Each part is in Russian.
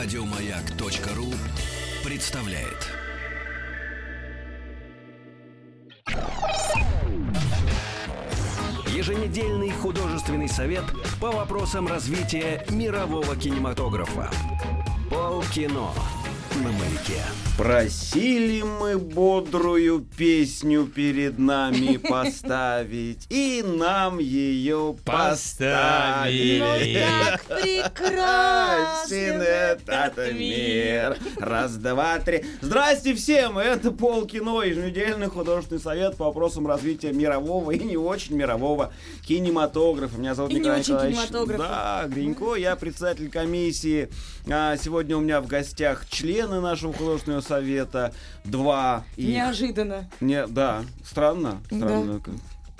Радиомаяк.ру представляет. Еженедельный художественный совет по вопросам развития мирового кинематографа. Полкино на маяке. Просили мы бодрую песню перед нами поставить, и нам ее поставили. Ну так прекрасен этот мир. Раз, два, три. Здрасте всем! Это Полкино, еженедельный художественный совет по вопросам развития мирового и не очень мирового кинематографа. Меня зовут И Николай Николаевич. Да, Гринько, я председатель комиссии. А, Сегодня у меня в гостях члены нашего художественного совета. Два. их. Неожиданно. Не, да, странно. странно.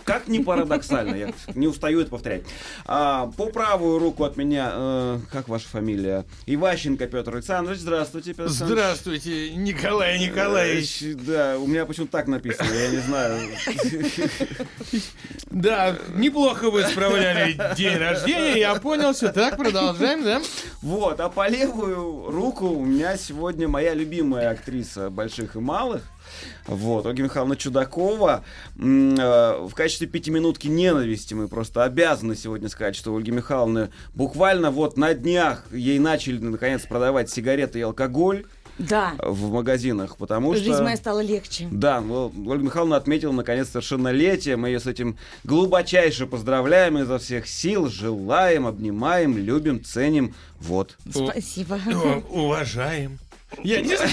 Как не парадоксально, я не устаю это повторять. А, по правую руку от меня, э, как ваша фамилия? Иващенко Петр Александрович. Здравствуйте, Петр Александрович. Здравствуйте, Николай Николаевич. Э, Да, у меня почему-то так написано, я не знаю. Да, неплохо вы справляли день рождения, я понял, все так, продолжаем, да? Вот, а по левую руку у меня сегодня моя любимая актриса больших и малых. Вот, Ольга Михайловна Чудакова. Э, В качестве пятиминутки ненависти мы просто обязаны сегодня сказать, что Ольга Михайловна буквально вот на днях ей начали наконец продавать сигареты и алкоголь Да. в магазинах, потому что... Жизнь моя стала легче. Да, ну, Ольга Михайловна отметила наконец совершеннолетие. Мы ее с этим глубочайше поздравляем изо всех сил, желаем, обнимаем, любим, ценим. Вот. Спасибо. О, уважаем. Я не знаю,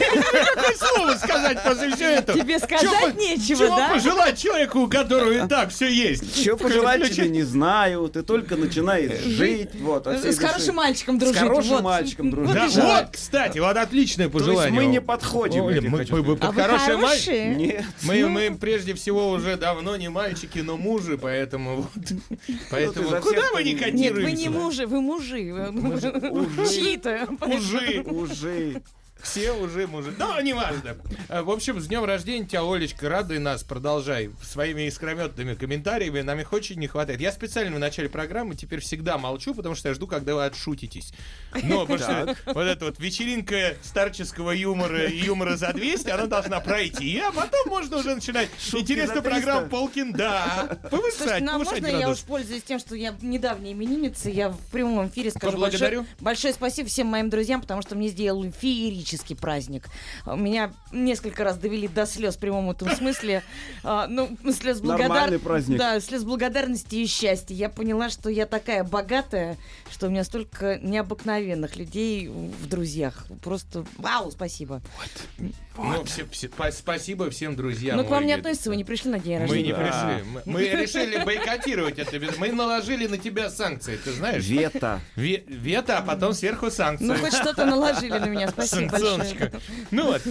какое слово сказать после всего этого. Тебе сказать Чё нечего, чего да? пожелать человеку, у которого и так все есть? Что пожелать тебе не знаю, ты только начинаешь жить. Вот, от всей С души. хорошим мальчиком С дружить. хорошим вот. мальчиком дружить. Вот Да, жаль. вот, кстати, вот отличное То есть пожелание. мы не подходим, Ой, мы- мы- сказать. А хороший мальчик? хорошие. Нет. Мы, мы прежде всего уже давно не мальчики, но мужи, поэтому вот. Поэтому за куда вы не понимаешь. Нет, вы не мужи, вы мужи. Мужи. Чьи-то. Мужи. Уже. Все уже мужи. Но неважно. Э, В общем, с днем рождения тебя, Олечка, радуй нас. Продолжай своими искрометными комментариями. Нам их очень не хватает. Я специально в начале программы теперь всегда молчу, потому что я жду, когда вы отшутитесь. Но, потому что вот эта вот вечеринка старческого юмора и юмора за 200, она должна пройти, а потом можно уже начинать Шутки интересную за 300. программу Полкин. Да. Слушайте, Повышать, ну а повышать можно я градус. уж пользуюсь тем, что я недавняя именинница, я в прямом эфире скажу большое, большое спасибо всем моим друзьям, потому что мне сделали феерический праздник. Меня несколько раз довели до слез в прямом этом смысле. А, Ну, слез Нормальный благодарности. праздник. Да, слез благодарности и счастья. Я поняла, что я такая богатая, что у меня столько необыкновенных людей в друзьях. Просто вау, спасибо. Ну, все- все- па- спасибо всем друзьям. Ну, к вам не относится, вы не пришли на день Мы рождения. не Да. пришли. Мы, мы решили бойкотировать это. Мы наложили на тебя санкции, ты знаешь? Вета. Ве- вето, а потом сверху санкции. Ну, хоть что-то наложили на меня. Спасибо Санкционочка. Ну вот.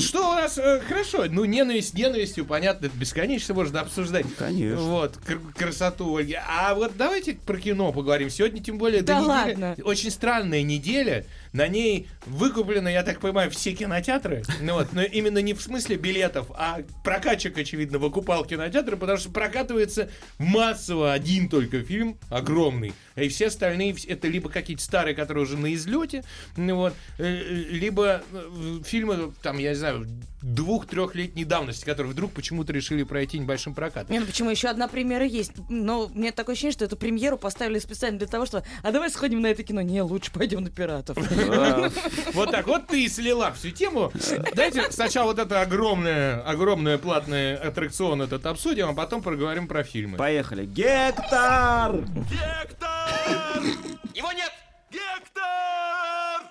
Что у нас э, хорошо? Ну, ненависть ненавистью, понятно, это бесконечно можно обсуждать. Конечно. Вот, кр- красоту Ольги. А вот давайте про кино поговорим. Сегодня, тем более, Да ладно. очень странная неделя. На ней выкуплены, я так понимаю, все кинотеатры. Ну вот, но именно не в смысле билетов, а прокачек, очевидно, выкупал кинотеатры, потому что прокатывается массово один только фильм, огромный. И все остальные это либо какие-то старые, которые уже на излете, ну вот, э, либо э, фильмы, там, я не знаю, двух-трехлетней давности, которые вдруг почему-то решили пройти небольшим прокатом. Не, ну почему еще одна премьера есть? Но мне такое ощущение, что эту премьеру поставили специально для того, что а давай сходим на это кино. Не, лучше пойдем на пиратов. Вот так вот ты и слила всю тему. Дайте сначала вот это огромное, огромное платный аттракцион этот обсудим, а потом поговорим про фильмы. Поехали. Гектор! Гектор! Его нет! Гектор!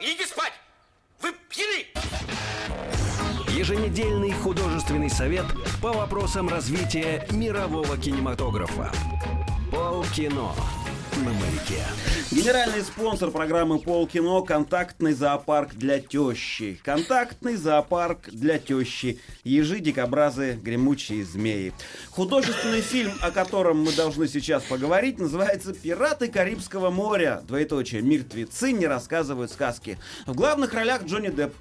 Идите спать! Вы пьяны! Еженедельный художественный совет по вопросам развития мирового кинематографа. Полкино на маяке. Генеральный спонсор программы Полкино – контактный зоопарк для тещи. Контактный зоопарк для тещи. Ежи, дикобразы, гремучие змеи. Художественный фильм, о котором мы должны сейчас поговорить, называется «Пираты Карибского моря». Двоеточие. Мертвецы не рассказывают сказки. В главных ролях Джонни Депп.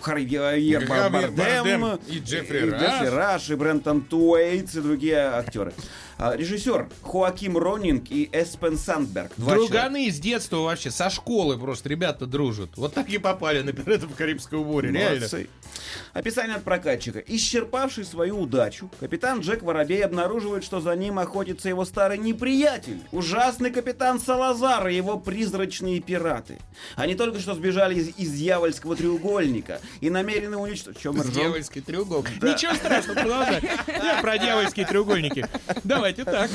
Хавьер Бардем, Бардем и Джеффри и Раш. Джеффри Раш, и Брентон Туэйтс, и другие актеры. А, Режиссер Хоаким Ронинг и Эспен Сандберг. Два человека. Друганы из детства вообще, со школы просто ребята дружат. Вот так и попали на пиратов Карибского моря, реально. Описание от прокатчика. Исчерпавший свою удачу, капитан Джек Воробей обнаруживает, что за ним охотится его старый неприятель. Ужасный капитан Салазар и его призрачные пираты. Они только что сбежали из, из дьявольского треугольника и намерены уничтожить... Чем? Дьявольский треугольник. Ничего страшного, продолжай. Я про дьявольские треугольники. Давайте так.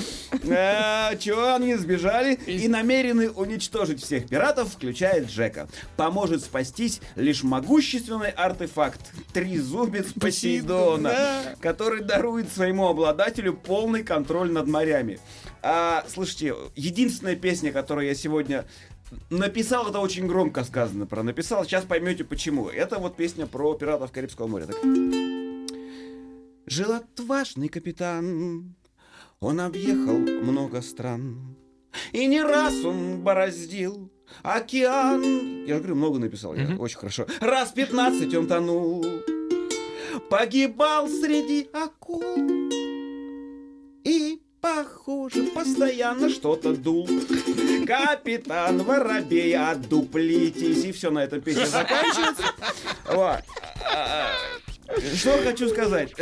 А, чего они сбежали и намерены уничтожить всех пиратов, включая Джека. Поможет спастись лишь могущественный артефакт Трезубец Посейдона, который дарует своему обладателю полный контроль над морями. А, слушайте, единственная песня, которую я сегодня написал, это очень громко сказано про написал, сейчас поймете почему. Это вот песня про пиратов Карибского моря. Так. Жил отважный капитан, он объехал много стран. И не раз он бороздил океан. Я говорю, много написал, я очень хорошо. Раз пятнадцать он тонул. Погибал среди акул. И, похоже, постоянно что-то дул. Капитан Воробей, отдуплитесь. И все на этом песня заканчивается. Вот. Что хочу сказать.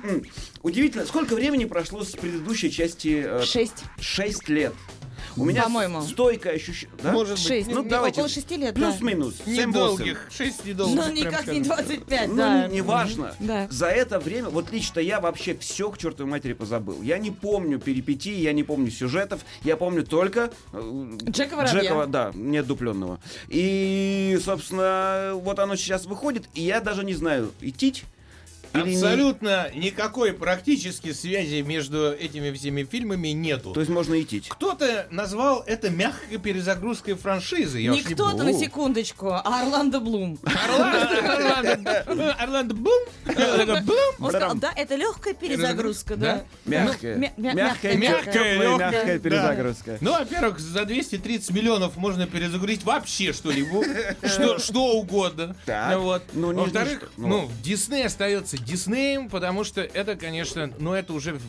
Удивительно, сколько времени прошло с предыдущей части? э, Шесть. Шесть лет. У меня По-моему. стойкое ощущение. Да? Может быть. Шесть. Ну, Не- давайте. Около шести лет, да. Плюс-минус. восемь. Недолгих. Шесть недолгих. Ну, никак не скажем. 25, Ну, да. неважно. Да. За это время, вот лично я вообще все к чертовой матери позабыл. Я не помню перипетий, я не помню сюжетов, я помню только э, Джека Воробья. Джекова, да, недупленного. И, собственно, вот оно сейчас выходит, и я даже не знаю, идти или не. Абсолютно никакой практически связи между этими всеми фильмами нету. То есть можно идти. Кто-то назвал это мягкой перезагрузкой франшизы. Я Не не кто-то, буду. на секундочку, а Орландо Блум. Орландо, Блум. Он сказал, да, это легкая перезагрузка, да. Мягкая. Ну, мя- мя- мягкая, мягкая, мягкая перезагрузка. Ну, во-первых, за 230 миллионов можно перезагрузить вообще что-либо, что, угодно. Так. Ну, вот. Ну, не- Во-вторых, не ну, ну, Дисней остается Диснеем, потому что это, конечно, ну, это уже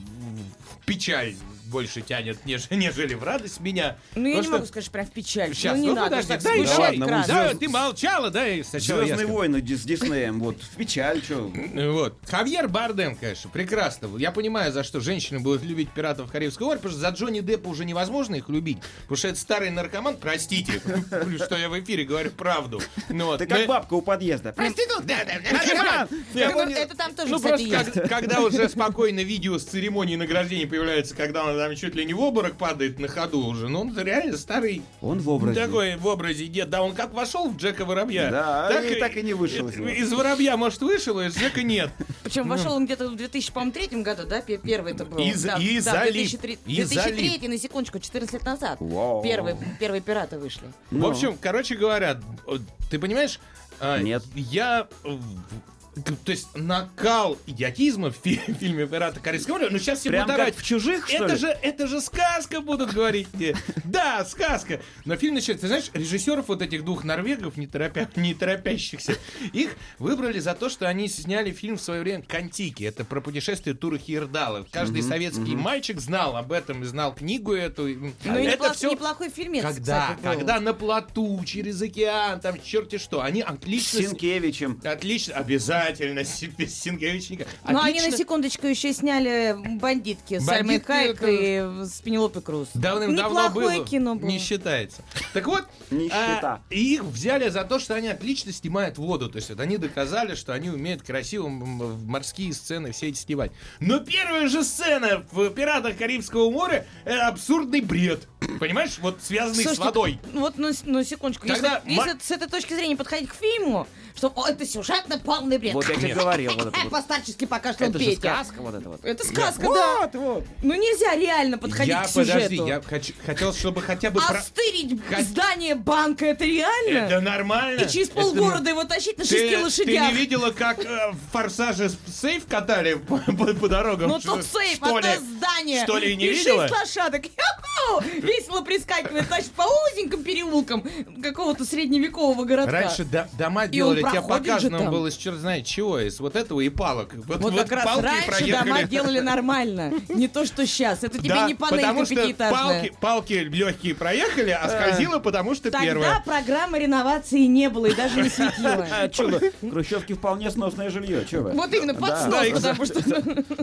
печаль больше тянет, неж- нежели в радость меня. Ну, я не могу сказать, прям в печаль. Сейчас, ну, не ну, надо подожди, так дай, давай. Вот Да, ты молчала, да, и сначала Звездные войны Дис- с Диснеем, вот, в печаль, что. Вот. Хавьер Бардем, конечно, прекрасно. Я понимаю, за что женщины будут любить пиратов Карибского моря, потому что за Джонни Деппа уже невозможно их любить, потому что это старый наркоман, простите, что я в эфире говорю правду. Ну вот. Ты как бабка у подъезда. Проститут, да, да, да. Так вот, это там тоже, Ну кстати, просто есть. когда уже спокойно видео с церемонии награждения появляется, когда он там чуть ли не в обморок падает на ходу уже, ну он реально старый Он в образе. такой в образе дед. Да, он как вошел в Джека Воробья. Да, и так и не вышел из. Из Воробья, может, вышел, а из Джека нет. Причем вошел он где-то в 2003 году, да, пе- первый это был. И за- да, и да, залип. 2003, И залип. 2003, на секундочку, 14 лет назад. Вау. Первые, первые пираты вышли. Ну. В общем, короче говоря, ты понимаешь, а, Нет. я то есть накал идиотизма в фи- фильме «Пираты Карибского моря», ну сейчас все Прям будут орать, в «Чужих», что это ли? же, это же сказка будут говорить мне. Да, сказка. Но фильм начинается, ты знаешь, режиссеров вот этих двух норвегов, не, торопя- не торопящихся, их выбрали за то, что они сняли фильм в свое время «Контики». Это про путешествие Тура Хирдала. Каждый советский мальчик знал об этом и знал книгу эту. Ну, и это всё- неплохой фильмец, когда, когда на плоту, через океан, там черти что, они С отлично... Синкевичем. Отлично, обязательно, с- без Синкевичника. Но Ну, они на секундочку еще сняли бандитки с Хайек это- и с Пенелопой Круз. Давным-давно было. кино было. Не считается. Так вот, Нищета. а, и их взяли за то, что они отлично снимают воду. То есть вот они доказали, что они умеют красиво морские сцены все эти снимать. Но первая же сцена в «Пиратах Карибского моря» — это абсурдный бред. Понимаешь? Вот связанный с Слушайте, водой. ну Вот, ну, с- ну, секундочку. Когда Если, ма- если с этой точки зрения подходить к фильму, что о, это сюжетно полный бред. Вот я тебе Нет. говорил. Вот это вот. По-старчески пока что он Это же Петя. сказка вот это вот. Это сказка, да. Вот, вот. Ну нельзя реально подходить я, к сюжету. подожди, я хочу- хотел, чтобы хотя бы... про- Остырить Хот- здание банка, это реально? Это нормально. И через Это полгорода его тащить на шести Ты, ты лошадях. не видела, как э, в «Форсаже» сейф катали по, по- по дорогам? Ну тут сейф, что одно ли? здание. Что ли, не и видела? шесть лошадок. Яху! Весело прискакивает, значит, по узеньким переулкам какого-то средневекового городка. Раньше до- дома делали, тебе показано было из черт знает чего, из вот этого и палок. Вот, Вот, вот как раз палки раньше проехали. дома делали нормально. Не то, что сейчас. Это тебе Да, не панелька потому что палки, палки легкие проехали, а скользила, потому что Тогда первая. программы реновации не было и даже не светила. Чё вы? Хрущевки вполне сносное жилье. Вы? Вот именно, под снос, потому что...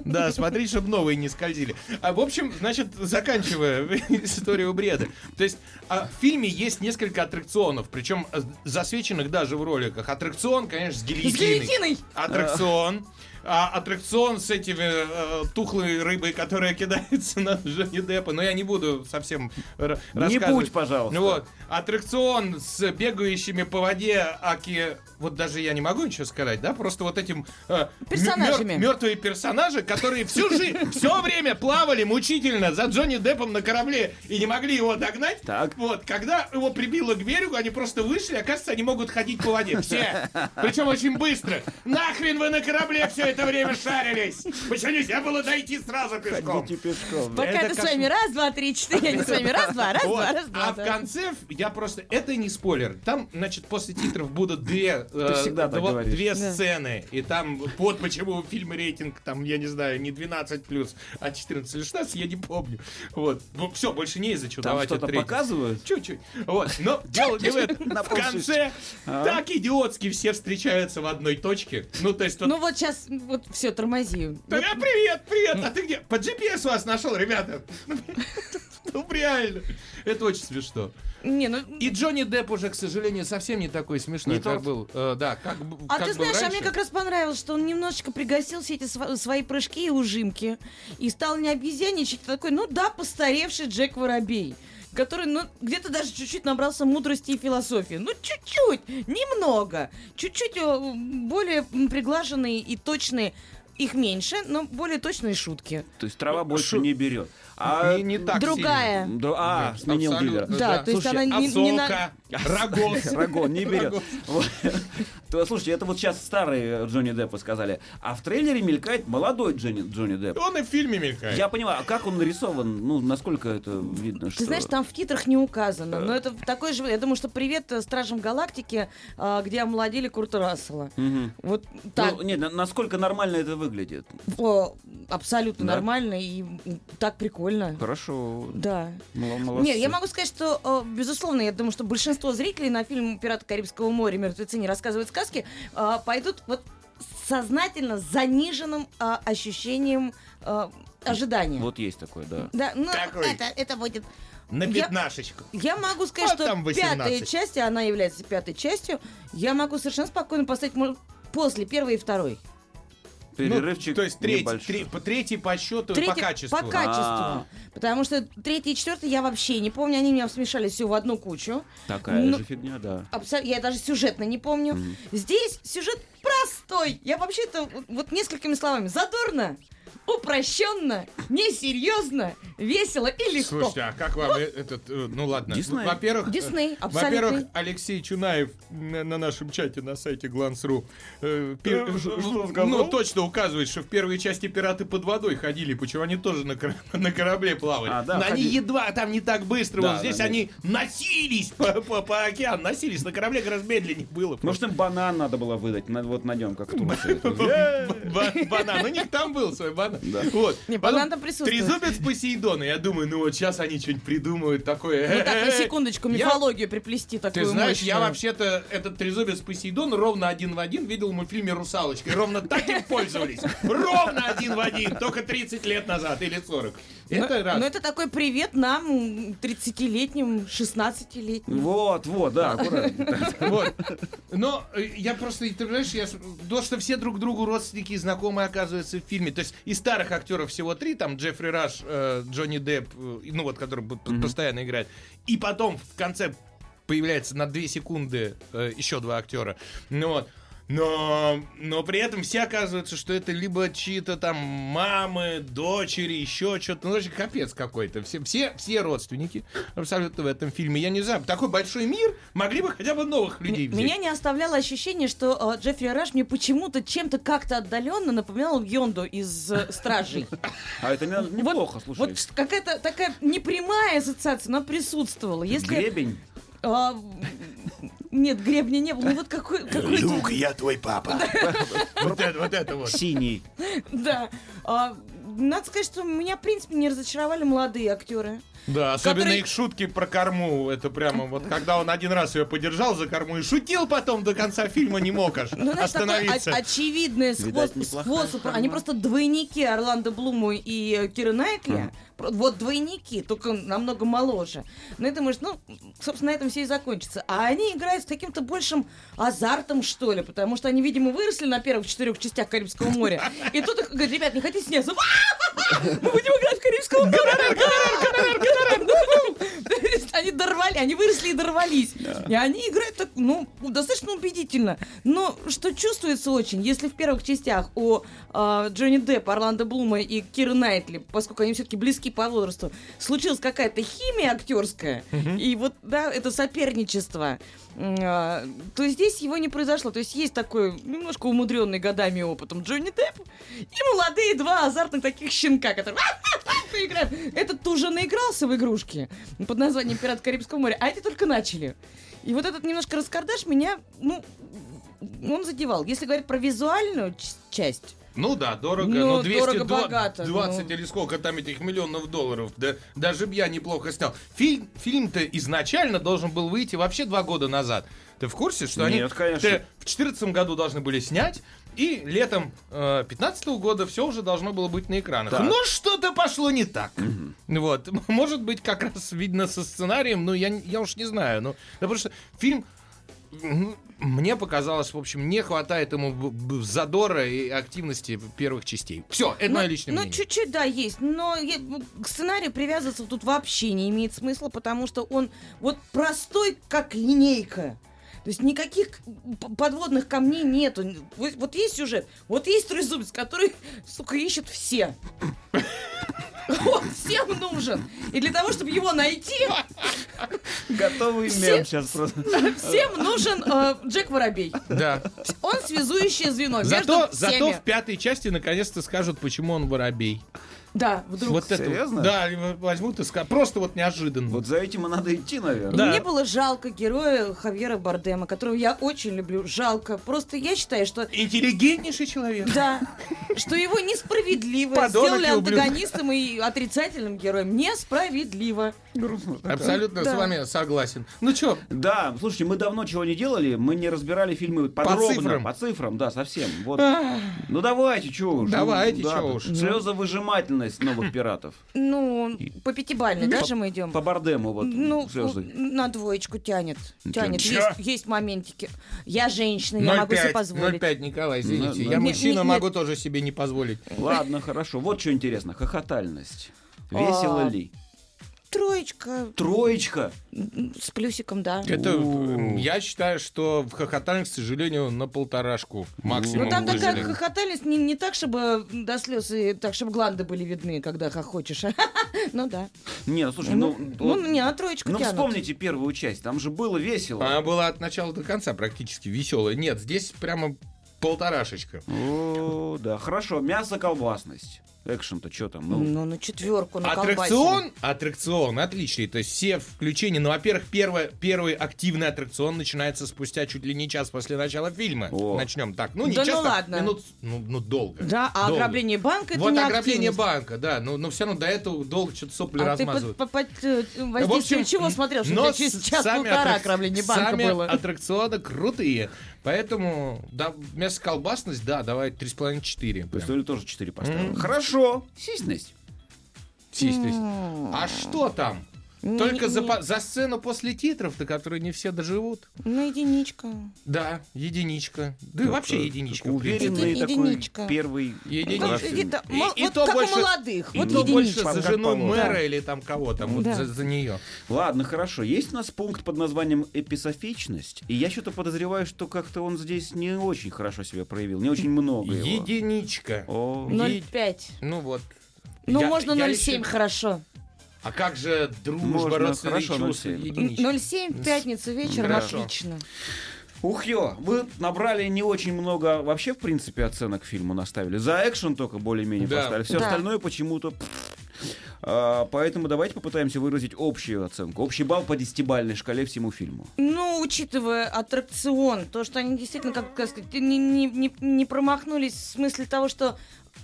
Да, смотри, чтобы новые не скользили. А, в общем, значит, заканчивая историю бреда. То есть а, в фильме есть несколько аттракционов, причем э, засвеченных даже в роликах. Аттракцион, конечно, с гильотиной. гильотиной. Аттракцион. А, аттракцион с этими э, тухлой рыбой, которая кидается на Джонни Деппа. Но я не буду совсем р- Не рассказывать. будь, пожалуйста. Ну вот. Аттракцион с бегающими по воде аки... Вот даже я не могу ничего сказать, да? Просто вот этим... э, Персонажами. мер- мертвые персонажи, которые всю жизнь, все время плавали мучительно за Джонни Деппом на корабле и не могли его догнать. Так. Вот, когда его прибило к берегу, они просто вышли, оказывается, они могут ходить по воде. Все. Причем очень быстро. Нахрен вы на корабле все это время шарились? Почему нельзя было дойти сразу пешком? Ходите пешком. Пока Это ты с вами раз, два, три, четыре, они с вами раз, два, раз, Вот. два, раз, два. А в конце я просто это не спойлер. Там, значит, после титров будут две, э, две Да. сцены. И там вот почему у фильма рейтинг, там, я не знаю, не 12 плюс, а 14 или 16, я не помню. Вот. Ну, все, больше не из-за чего Там давать что-то показывают? Чуть-чуть. Вот. Но дело не в этом. На В конце А? так идиотски все встречаются в одной точке. Ну, то есть Ну вот сейчас, вот все, тормози. да, а, привет, привет, а ты где? По GPS вас нашел, ребята. Ну, реально. Это очень смешно. Не, ну... И Джонни Депп уже, к сожалению, совсем не такой смешной, Не как тот. был. Э, да, как, А как ты знаешь, а раньше. мне как раз понравилось, что он немножечко пригасил все эти сва- свои прыжки и ужимки. И стал не обезьяничать, а такой, ну да, постаревший Джек Воробей. Который, ну, где-то даже чуть-чуть набрался мудрости и философии. Ну, чуть-чуть, немного. Чуть-чуть э, более приглаженные и точные. Их меньше, но более точные шутки. То есть трава больше Шу- не берет. А, не, не так Другая. Дру- а, сильно. сменил дилера. Да, то есть Слушай, она не, не на- рогоз. Рагон не берет. То, Слушайте, это вот сейчас старые Джонни Деппа сказали. А в трейлере мелькает молодой Джонни, Джонни Депп. Он и в фильме мелькает. Я понимаю, а как он нарисован? Ну, насколько это видно, что... Ты знаешь, там в титрах не указано. Но это такой же... Я думаю, что привет э, Стражам Галактики, а, где омолодили Курта Рассела. Мгм. Вот так. Ну, нет, на- насколько нормально это выглядит? О, абсолютно Да? нормально и так прикольно. Хорошо. Да. Мол- молодцы. Нет, я могу сказать, что, э, безусловно, я думаю, что большинство зрителей на фильм «Пираты Карибского моря. Мертвецы не рассказывают сказки» э, пойдут вот сознательно с заниженным э, ощущением э, ожидания. Вот есть такое, да. Да, ну, Какой? это, это будет... На Я- пятнашечку. Я могу сказать, А что там 18. пятая часть, и она является пятой частью, я могу совершенно спокойно поставить после первой и второй. Перерывчик Ну, то есть третий, небольшой. три- по- третий по счету и Третий- по качеству. По качеству. А. Потому что третий и четвертый я вообще не помню, они меня смешали все в одну кучу. Такая Ну, же фигня, да. Абсо- Я даже сюжетно не помню. Здесь сюжет простой. Я вообще-то вот несколькими словами. Задорно, упрощенно, несерьезно, весело и легко. Слушайте, а как вам э- этот, э, ну ладно, Дисней. во-первых, э, Дисней, во-первых, Алексей Чунаев на, на нашем чате на сайте Glance.ru э, ну, сказал? точно указывает, что в первой части пираты под водой ходили, почему они тоже на, кор- на корабле плавали. А, да, Но они едва там не так быстро, Да, вот здесь да, да. они носились по, по, по океану, носились на корабле гораздо медленнее было. Может, им банан надо было выдать, на- вот на нем, как в Турции. Ба- банан. У них там был свой банан. Вот. Не, Потом там присутствует. Трезубец Посейдона. Я думаю, ну вот сейчас они что-нибудь придумают такое. Ну так, на секундочку, Я- мифологию приплести такую Ты знаешь, я вообще-то этот трезубец Посейдон ровно один в один видел в мультфильме «Русалочка». И ровно так им пользовались. Ровно один в один. Только 30 лет назад или 40. Это раз. Ну это такой привет нам, м, 30-летним, 16-летним. Вот, вот, да, аккуратно. Вот. Но э, я просто, ты понимаешь, я, то, что все друг другу родственники и знакомые оказываются в фильме. То есть из старых актеров всего три, там Джеффри Раш, э, Джонни Депп, э, ну вот, который постоянно играет. И потом в конце появляется на две секунды э, еще два актера. Ну вот. Но, но при этом все оказывается, что это либо чьи-то там мамы, дочери, еще что-то. Ну, вообще капец какой-то. Все, все, все родственники абсолютно в этом фильме. Я не знаю, такой большой мир, могли бы хотя бы новых людей взять. Меня не оставляло ощущение, что э, Джеффри Раш мне почему-то чем-то как-то отдаленно напоминал Йонду из э, «Стражей». А это не- неплохо, слушай. Вот какая-то такая непрямая ассоциация, но присутствовала. Если, Гребень. Нет, гребня не было. Ну вот какой... какой я твой папа. Вот это вот. это вот. Синий. Да. А, надо сказать, что меня, в принципе, не разочаровали молодые актеры. Да, особенно Который- их шутки про корму. Это прямо вот когда он один раз ее подержал за корму и шутил потом до конца фильма не мог аж Ну, знаешь, такой остановиться. о- очевидный Видать, способ. Они просто двойники Орландо Блума и Киры Найтли. Про- Вот двойники, только намного моложе. Ну, и думаешь, ну, собственно, на этом все и закончится. А они играют с каким-то большим азартом, что ли, потому что они, видимо, выросли на первых четырех частях Карибского моря. И тут их говорят, ребят, не хотите сняться? Мы будем играть в гонорар, гонорар. То есть Они дорвали, они выросли и дорвались. И они играют так, ну, достаточно убедительно. Но что чувствуется очень, если в первых частях у э, Джонни Деппа, Орландо Блума и Киры Найтли, поскольку они все-таки близки по возрасту, случилась какая-то химия актерская, и вот, да, это соперничество, а, то здесь его не произошло. То есть есть такой немножко умудренный годами опытом Джонни Депп и молодые два азартных таких щенка, которые играют. Этот уже наигрался в игрушки под названием «Пират Карибского моря», а эти только начали. И вот этот немножко раскардаш меня, ну, он задевал. Если говорить про визуальную часть, Ну да, дорого, Ну, но 200, дорого, богато, 20 ну. или сколько там этих миллионов долларов, да, даже б я неплохо снял. Фильм, фильм-то изначально должен был выйти вообще два года назад. Ты в курсе, что они Нет, конечно. э, в 2014 году должны были снять, и летом 2015 года все уже должно было быть на экранах. Так. Но что-то пошло не так. Вот. Может быть, как раз видно со сценарием, но я, я уж не знаю. Ну, да потому что фильм ну, мне показалось, в общем, не хватает ему задора и активности первых частей. Все, это мое личное ну, мнение. чуть-чуть, да, есть. Но я- к сценарию привязываться тут вообще не имеет смысла, потому что он вот простой, как линейка. То есть никаких подводных камней нету. Вот, вот есть сюжет, вот есть трезубец, который, сука, ищут все. Он всем нужен. И для того, чтобы его найти, Готовый Все- мем сейчас просто. всем нужен э, Джек Воробей. Да. Он связующее звено Зато, между зато всеми. в пятой части наконец-то скажут, почему он воробей. Да, вдруг. Вот это. Серьезно? Да, возьмут и скажут. Просто вот неожиданно. Вот за этим и надо идти, наверное. Да. Мне было жалко героя Хавьера Бардема, которого я очень люблю. Жалко. Просто я считаю, что Интеллигентнейший человек. да, что его несправедливо Подонок сделали антагонистом и отрицательным героем. Несправедливо. Абсолютно Да. с вами согласен. Ну что, Да, слушайте, мы давно чего не делали, мы не разбирали фильмы подробно. цифрам. По цифрам, да, совсем. Вот. Ну давайте, чё уж. Давайте, Ну, да, тут уж. Слезовыжимательность новых пиратов. Ну, по пятибалльной даже мы идем. По Бардему вот Ну, на двоечку тянет. Тянет. Есть, есть моментики. Я женщина, я могу себе 0,5, позволить. 0,5, Николай, извините. Ну, Я ну, не- мужчина, могу тоже себе не позволить. Ладно, хорошо. Вот что интересно. Хохотальность. Весело А. ли? Троечка Троечка. с плюсиком, да. Это, я считаю, что в хохотальных, к сожалению, на полторашку максимум Ну там такая выжили. хохотальность не, не так, чтобы до слез и так, чтобы гланды были видны, когда хохочешь. Ну да. Не, ну слушай, Ну, ну... ну, не, на троечку Ну тянут. вспомните первую часть, там же было весело. Она была от начала до конца практически веселая. Нет, здесь прямо полторашечка. О, да, хорошо. Мясо-колбасность. Экшен-то что там? Ну, Ну, на четверку, на Аттракцион, аттракцион отличный. То есть все включения. Ну, во-первых, первое, первый активный аттракцион начинается спустя чуть ли не час после начала фильма. О. Начнем так. Ну, не Да ну час, так, ладно. минут, ну, ну, долго. Да, а Долго. ограбление банка это Вот не ограбление активность. банка, да. Но, но все равно до этого долго что-то сопли А ты размазывают. под, под- под, э, В воздействием общем, чего смотрел, что но через час-полтора аттрак- ограбление банка сами было? аттракционы крутые. Поэтому, да, мясо-колбасность, да, давай 3,5-4. то есть Оля тоже 4 поставила. Хорошо. То есть. А что там? Не- Только за, не- за сцену после титров, до которой не все доживут. Ну, единичка. Да, единичка. Да и вообще единичка. Уверенный Еди- такой единичка. первый Единичка. Иди- да, И- мо- и вот то как больше- у молодых. И Вот то больше за жену мэра Да. или там кого там, вот Да. за, за нее. Ладно, хорошо. Есть у нас пункт под названием эписофичность. И я что-то подозреваю, что как-то он здесь не очень хорошо себя проявил. Не очень много его. Единичка. О, 0,5. Ну вот. Ну, Я- можно я 0,7, еще- хорошо. А как же дружба, Можно, родственные хорошо, чувства, 0,7. единичка? 0,7 в пятницу вечером, Хорошо. отлично. Ух ё, вы набрали не очень много вообще, в принципе, оценок фильму наставили. За экшен только более-менее Да. поставили. Все Да. остальное почему-то... А, поэтому давайте попытаемся выразить общую оценку. Общий балл по десятибалльной шкале всему фильму. Ну, учитывая аттракцион, то, что они действительно, как, как сказать, не, не, не, не промахнулись в смысле того, что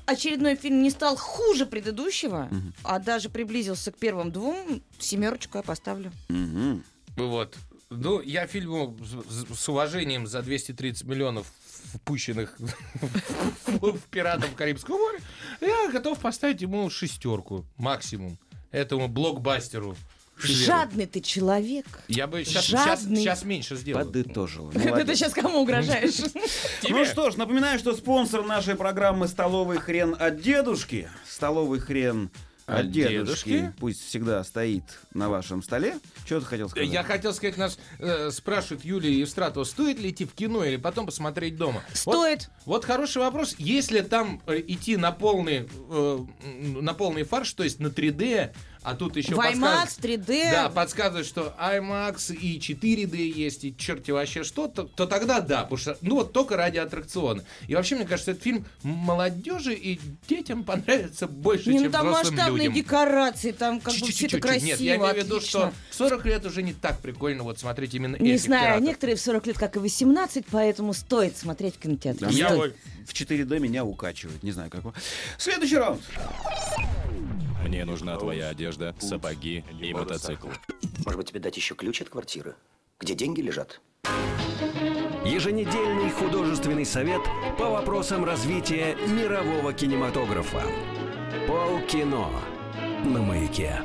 очередной фильм не стал хуже предыдущего, а даже приблизился к первым двум, семерочку я поставлю. Мгм. Вот. Ну, я фильму с, уважением за 230 миллионов впущенных в, в пиратов Карибского моря, я готов поставить ему шестерку максимум. Этому блокбастеру. Жадный ты человек. Я бы сейчас, сейчас, Жадный. сейчас меньше сделал. Подытожила. Это ты Молодец. сейчас кому угрожаешь? Ну что ж, напоминаю, что спонсор нашей программы «Столовый хрен от дедушки». «Столовый хрен от, дедушки. дедушки? Пусть всегда стоит на вашем столе. Что ты хотел сказать? Я хотел сказать, нас э, спрашивают Юлия Евстратова, стоит ли идти в кино или потом посмотреть дома? Стоит. Вот хороший вопрос. Если там э, идти на полный, э, на полный фарш, то есть на 3D, а тут еще В IMAX, подсказывают- 3D. Да, подсказывают, что IMAX и 4D есть, и черти вообще что, то, то тогда да, потому что, ну вот только ради аттракциона. И вообще, мне кажется, этот фильм молодежи и детям понравится больше, Не, ну чем там взрослым масштабные людям. декорации, там как бы все это красиво, Нет, я имею в виду, что в 40 лет уже не так прикольно вот смотреть именно Не знаю, пиратов. некоторые в 40 лет, как и 18, поэтому стоит смотреть в кинотеатре. Да, Я в 4D меня укачивает. Не знаю, как. Следующий раунд. Мне нужна твоя одежда, сапоги и мотоцикл. Может быть, тебе дать еще ключ от квартиры? Где деньги лежат? Еженедельный художественный совет по вопросам развития мирового кинематографа. Полкино на маяке.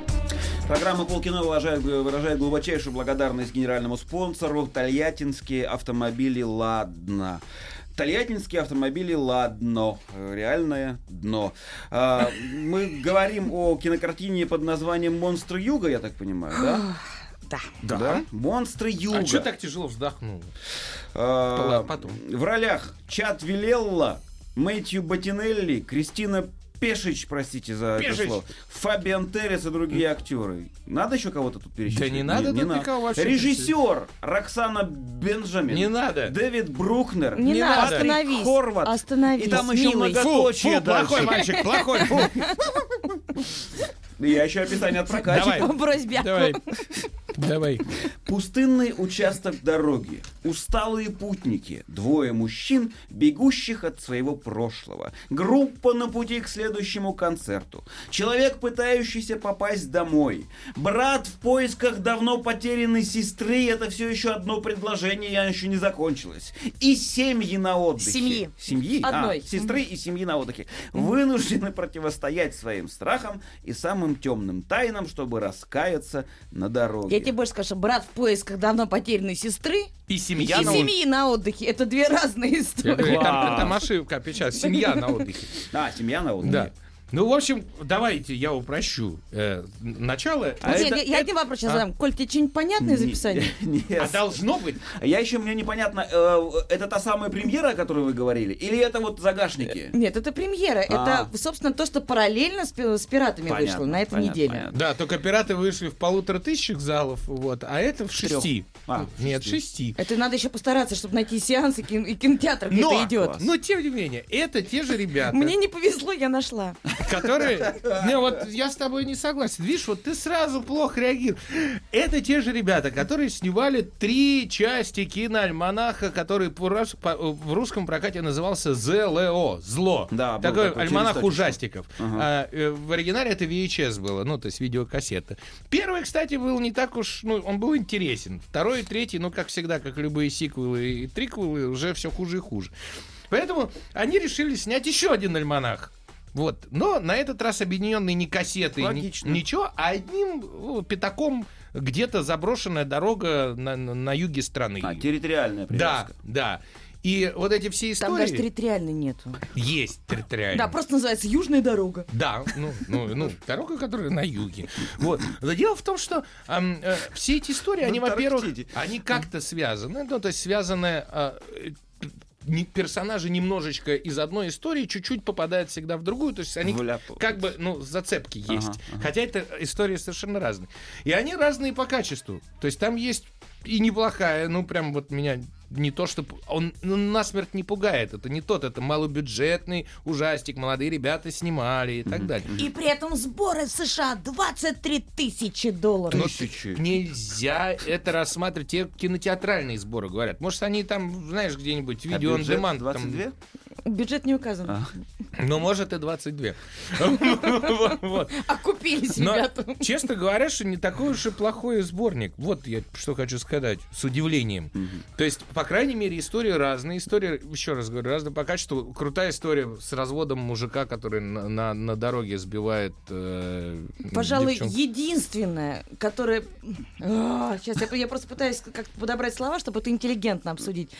Программа «Полкино» выражает, выражает глубочайшую благодарность генеральному спонсору Тольяттинские автомобили «Ладно». Тольяттинские автомобили «Ладно». Реальное дно. А, мы говорим о кинокартине под названием «Монстр Юга», я так понимаю, да? Да. Да. «Монстры Юга». А что так тяжело вздохнул? А, Потом. В ролях Чат Вилелла, Мэтью Ботинелли, Кристина Пешич, простите за это Пешич. слово, Фабиан Террес и другие актеры. Надо еще кого-то тут перечислить? Да не надо тут никого вообще Режиссер Роксана Бенджамин. Не надо. Дэвид Брукнер. Не, Не надо. Патрик остановись. Хорват. Остановись, И там еще милый. многоточие Фу, плохой дальше. мальчик, плохой, фу. Я еще описание от прокатчика. Давай. Давай. Давай. Пустынный участок дороги. Усталые путники. Двое мужчин, бегущих от своего прошлого. Группа на пути к следующему концерту. Человек, пытающийся попасть домой. Брат в поисках давно потерянной сестры. Это все еще одно предложение, я еще не закончилось. И семьи на отдыхе. Семьи. Семьи? А, Одной. сестры и семьи на отдыхе. Вынуждены противостоять своим страхам и самым темным тайнам, чтобы раскаяться на дороге. Я тебе больше скажу, брат в поисках давно потерянной сестры И и семья на отдыхе. семьи на отдыхе. Это две разные истории. Там, там ошибка, печаль. Семья на отдыхе. А, семья на отдыхе. Да. Ну, в общем, давайте я упрощу. Э, начало. А Нет, это- я- я один вопрос сейчас а? задам. Коль, тебе что-нибудь понятное из описания? Нет. А должно быть. Я еще, мне непонятно, э, это та самая премьера, о которой вы говорили, или это вот загашники? Нет, это премьера. А. Это, собственно, то, что параллельно с, с пиратами Понятно, вышло на этой понятно, неделе. понятно. Да, только пираты вышли в полутора тысячах залов, вот, а это в шести. А, в Нет, шести. шести. Это надо еще постараться, чтобы найти сеансы кин- и кинотеатр, где Но, это идет. класс. но тем не менее, это те же ребята, Мне не повезло, я нашла. Которые... Не, вот я с тобой не согласен. Видишь, вот ты сразу плохо реагируешь. Это те же ребята, которые снимали три части киноальманаха, который в русском прокате назывался ЗЛО. Зло. Да, Такой такой, альманах ужастиков. А, э, в оригинале это VHS было, ну, то есть видеокассета. Первый, кстати, был не так уж, ну, он был интересен. Второй и третий, ну, как всегда, как любые сиквелы и триквелы, уже все хуже и хуже. Поэтому они решили снять еще один альманах. Вот. Но на этот раз объединенные не кассеты, ни- ничего, а одним ну, пятаком где-то заброшенная дорога на, на- на юге страны. А, территориальная да, привязка. да. И вот эти все Там даже истории территориально нету. есть территориально. Да, просто называется Южная дорога. Да, ну, ну, ну, дорога, которая на юге. Вот. Но дело в том, что ам, э, все эти истории, они, во-первых, они как-то связаны. Ну, то есть связаны... э, не- персонажи немножечко из одной истории чуть-чуть попадают всегда в другую, то есть они Вляпываются. как бы, ну, зацепки есть. Ага, ага. Хотя это истории совершенно разные. И они разные по качеству. То есть там есть и неплохая, ну, прям вот меня не то, что... Он ну, насмерть не пугает. Это не тот, это малобюджетный ужастик, молодые ребята снимали и так далее. И при этом сборы в США 23 тысячи долларов. Но Тысячи. Нельзя это рассматривать. Те кинотеатральные сборы говорят. Может, они там, знаешь, где-нибудь А видео бюджет demand. 22? Там, Бюджет не указан. А. ну, может, и 22. Вот, вот. Окупились, Но, ребята. честно говоря, что не такой уж и плохой сборник. Вот я что хочу сказать, с удивлением. То есть, по крайней мере, истории разные. История, еще раз говорю, разные по качеству. Крутая история с разводом мужика, который на, на, на дороге сбивает э, Пожалуй, девчонку. единственное, которое... сейчас я, я просто пытаюсь как подобрать слова, чтобы это интеллигентно обсудить.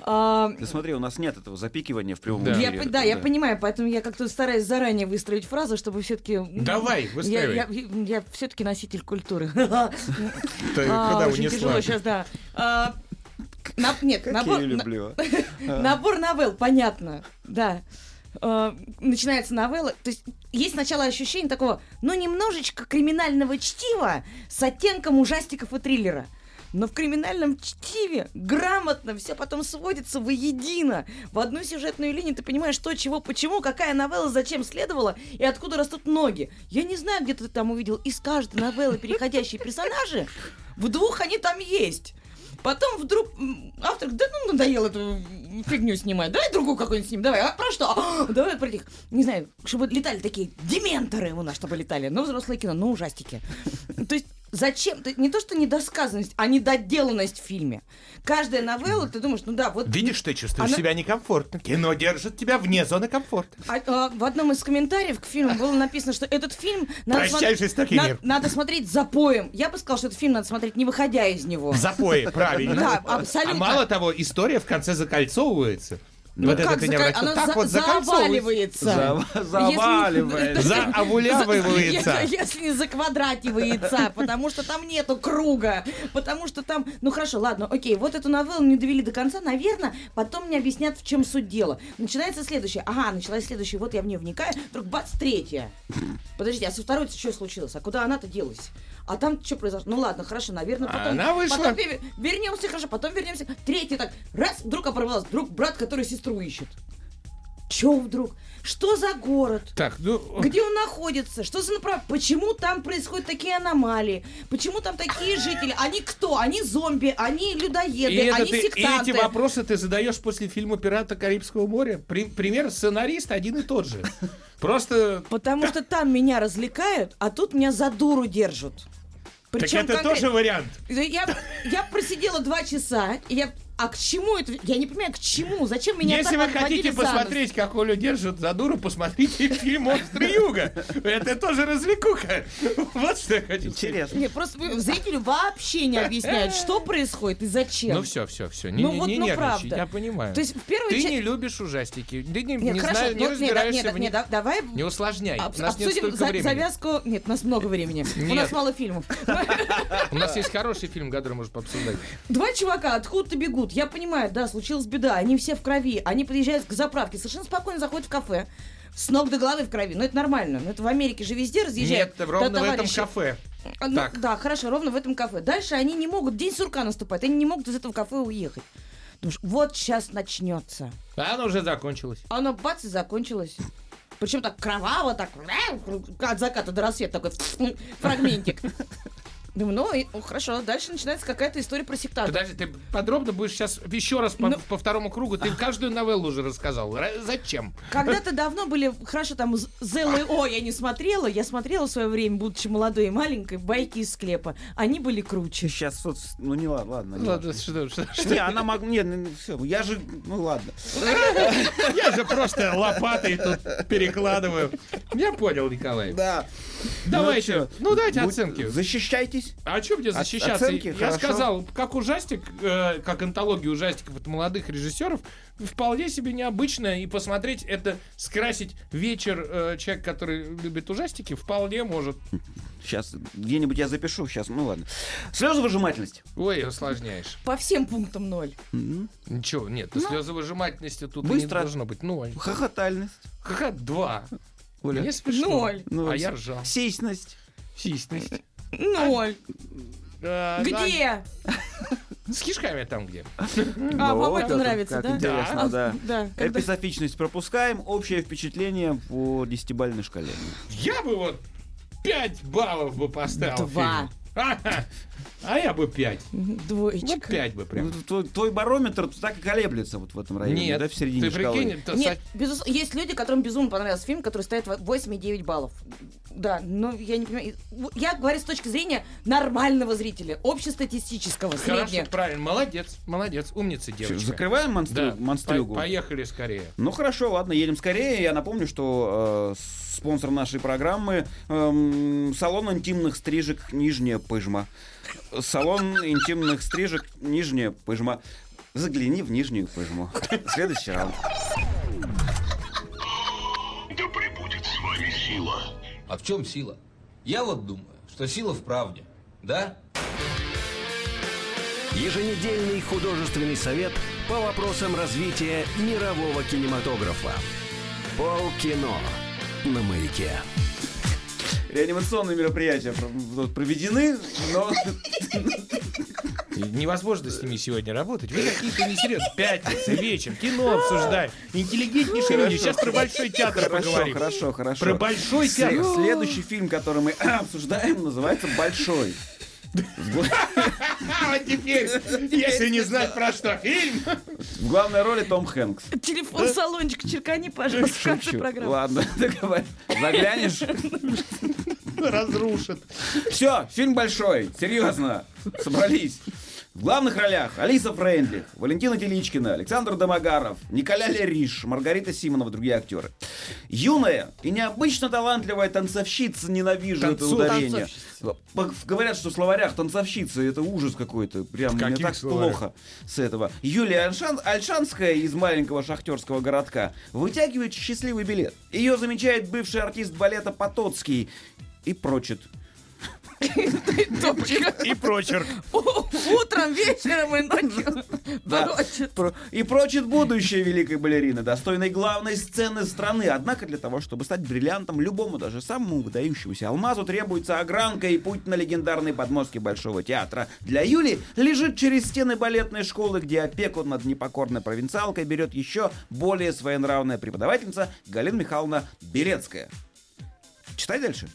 А, Ты смотри, у нас нет этого запикивания в прямом Да. я, эфире. по- да, я понимаю, поэтому я как-то стараюсь заранее выстроить фразу, чтобы все-таки... Давай, Я, выстраивай. я, все-таки носитель культуры. Ты А, куда очень унесла? тяжело сейчас, да. А, на- нет, Как набор, я на- люблю. набор новелл, понятно, да. А, начинается новелла, то есть есть сначала ощущение такого, ну, немножечко криминального чтива с оттенком ужастиков и триллера. Но в криминальном чтиве грамотно все потом сводится воедино. В одну сюжетную линию ты понимаешь, что, чего, почему, какая новелла, зачем следовала и откуда растут ноги. Я не знаю, где ты там увидел из каждой новеллы переходящие персонажи. В двух они там есть. Потом вдруг автор, да ну надоело эту фигню снимать, давай другую какую-нибудь снимем, давай, а про что? А, давай про этих, не знаю, чтобы летали такие дементоры у нас, чтобы летали, но взрослое кино, но ужастики. То есть зачем? Не то, что недосказанность, а недоделанность в фильме. Каждая новелла, ты думаешь, ну да, вот... Видишь, ты чувствуешь Она- себя некомфортно. Кино держит тебя вне зоны комфорта. А, а, в одном из комментариев к фильму было написано, что этот фильм надо, Прощай, жестокий на- мир. надо смотреть запоем. Я бы сказала, что этот фильм надо смотреть, не выходя из него. В запое, правильно. Да, абсолютно. А мало того, история в конце закольцовывается. Ну вот как это ты не зака- она Так за- вот заваливается. Зава- Заваливает. Заовулявывается. Если если не заквадративается, потому что там нету круга, потому что там... Ну хорошо, ладно, окей, вот эту новеллу не довели до конца, наверное, потом мне объяснят, в чем суть дела. Начинается следующее. Ага, началась следующая, вот я в нее вникаю, вдруг бац, третья. Подождите, а со второй что случилось? А куда она-то делась? А там что произошло? Ну ладно, хорошо, наверное, потом... Она вышла. Потом ве- вернемся, хорошо, потом вернемся. Третий так, раз, вдруг оборвалась, вдруг брат, который сестру ищет. Че вдруг? Что за город? Так, ну... Где он находится? Что за направление? Почему там происходят такие аномалии? Почему там такие жители? Они кто? Они зомби, они людоеды, И, они ты- и сектанты. эти вопросы ты задаешь после фильма «Пираты Карибского моря». При- пример сценарист один и тот же. Просто... Потому что там меня развлекают, а тут меня за дуру держат. Так Причем это конкрет- тоже вариант. Я, я просидела два часа, и я... А к чему это? Я не понимаю, к чему? Зачем меня Если так вы хотите посмотреть, как Олю держат за дуру, посмотрите фильм «Монстры Юга». Это тоже развлекуха. Вот что я хочу. Интересно. Не, просто зрителю вообще не объясняют, что происходит и зачем. Ну все, все, все. Не, Ну не, вот, не ну, нервничай, правда. я понимаю. То есть в первой Ты не любишь ужастики. Ты не, Нет, не хорошо, знаешь, не ну, нет, разбираешься нет, в нет, них. да- давай Не усложняй. У нас нет обсудим столько за- времени. завязку. Нет, у нас много времени. У Нет. нас мало фильмов. У нас есть хороший фильм, который можно пообсуждать. Два чувака откуда-то бегут. Я понимаю, да, случилась беда. Они все в крови. Они подъезжают к заправке. Совершенно спокойно заходят в кафе. С ног до головы в крови. Ну, это нормально. Ну, это в Америке же везде разъезжают. Нет, ровно в этом кафе. А, ну, Так. Да, хорошо, ровно в этом кафе. Дальше они не могут, день сурка наступает, они не могут из этого кафе уехать. Думаешь, вот сейчас начнется. А оно уже закончилось. А оно бац и закончилось. Причем так кроваво, так от заката до рассвета такой фрагментик. Думаю, ну, и- ну, хорошо, дальше начинается какая-то история про сектантов. Подожди, ты подробно будешь сейчас еще раз по, Ну- по второму кругу. Ты каждую новеллу уже рассказал. Ра- Зачем? Когда-то давно были, хорошо, там ЗЛО я не смотрела, я смотрела в свое время, будучи молодой и маленькой, байки из склепа. Они были круче. Сейчас, соц- ну не ладно, ладно. не Ладно, что, что- что- Не, она могла... Нет, все, я же... Ну ладно. Я же просто лопатой тут перекладываю. Я понял, Николай. Да. Давайте. чё, Ну, дайте будь- оценки. Защищайтесь. А что мне защищаться? оценки? Я Хорошо. сказал, как ужастик, э, как антология ужастиков от молодых режиссеров, вполне себе необычно. И посмотреть это, скрасить вечер э, человек, который любит ужастики, вполне может. Сейчас где-нибудь я запишу. Сейчас, ну ладно. Слезовыжимательность. Ой, усложняешь. По всем пунктам ноль. Ничего, нет, слезовыжимательности тут и не Быстро. должно быть. Ну, Хохотальность. как два. Оля. Не смешно. Ноль. Ну, а я ржал. Сисьность. Сисьность. Ноль. А, Где? С кишками там где. А, Ну, вам вот это нравится, как да? интересно, А, да. Да. Эписофичность пропускаем. Общее впечатление по десятибалльной шкале. Я бы вот 5 баллов бы поставил. Два. А я бы 5. Вот Двоечка. 5 бы прям. Ну, твой, твой барометр так и колеблется вот в этом районе, Нет, да, в середине ты шкалы. прикинь, это Нет, безусловно, есть люди, которым безумно понравился фильм, который ставит 8,9 баллов. Да, но я не понимаю. Я говорю с точки зрения нормального зрителя, общестатистического, Хорошо, среднего. правильно, молодец, молодец, умница девочка. Закрываем монстрю, Да, монстрюгу. по- поехали скорее. Ну хорошо, ладно, едем скорее. Я напомню, что э, спонсор нашей программы эм, салон интимных стрижек Нижняя Пыжма. Салон интимных стрижек Нижняя Пыжма. Загляни в Нижнюю Пыжму. Следующий раунд. Да пребудет с вами сила. А в чем сила? Я вот думаю, что сила в правде. Да? Еженедельный художественный совет по вопросам развития мирового кинематографа. Полкино на маяке. Реанимационные мероприятия проведены, но Невозможно с ними сегодня работать. Вы какие-то несерьезные. Пятница, вечер, кино обсуждаем. Интеллигентнейшие люди. Сейчас про Большой театр хорошо, поговорим. хорошо, хорошо. Про Большой театр. Следующий фильм, который мы обсуждаем, называется «Большой». А вот теперь, если не знать про что фильм, В главной роли Том Хэнкс. Телефон салончик черкани, пожалуйста, в конце Шучу. программы. Ладно, давай. Заглянешь. разрушит. Все, фильм большой, серьезно. Собрались. В главных ролях Алиса Фрейндлих, Валентина Теличкина, Александр Домогаров, Николя Лериш, Маргарита Симонова, другие актеры. Юная и необычно талантливая танцовщица, ненавижу это Танцу- ударение. По- Говорят, что в словарях танцовщица это ужас какой-то. Прям мне так словарях? плохо с этого. Юлия Альшан- Альшанская из маленького шахтерского городка вытягивает счастливый билет. Ее замечает бывший артист балета Потоцкий и прочит. И прочерк. Утром, вечером и ночью. Да. Брочит. Про- И прочит будущее великой балерины, достойной главной сцены страны. Однако для того, чтобы стать бриллиантом любому, даже самому выдающемуся алмазу, требуется огранка и путь на легендарной подмостке Большого театра. Для Юли лежит через стены балетной школы, где опеку над непокорной провинциалкой берет еще более своенравная преподавательница Галина Михайловна Белецкая. Читай дальше.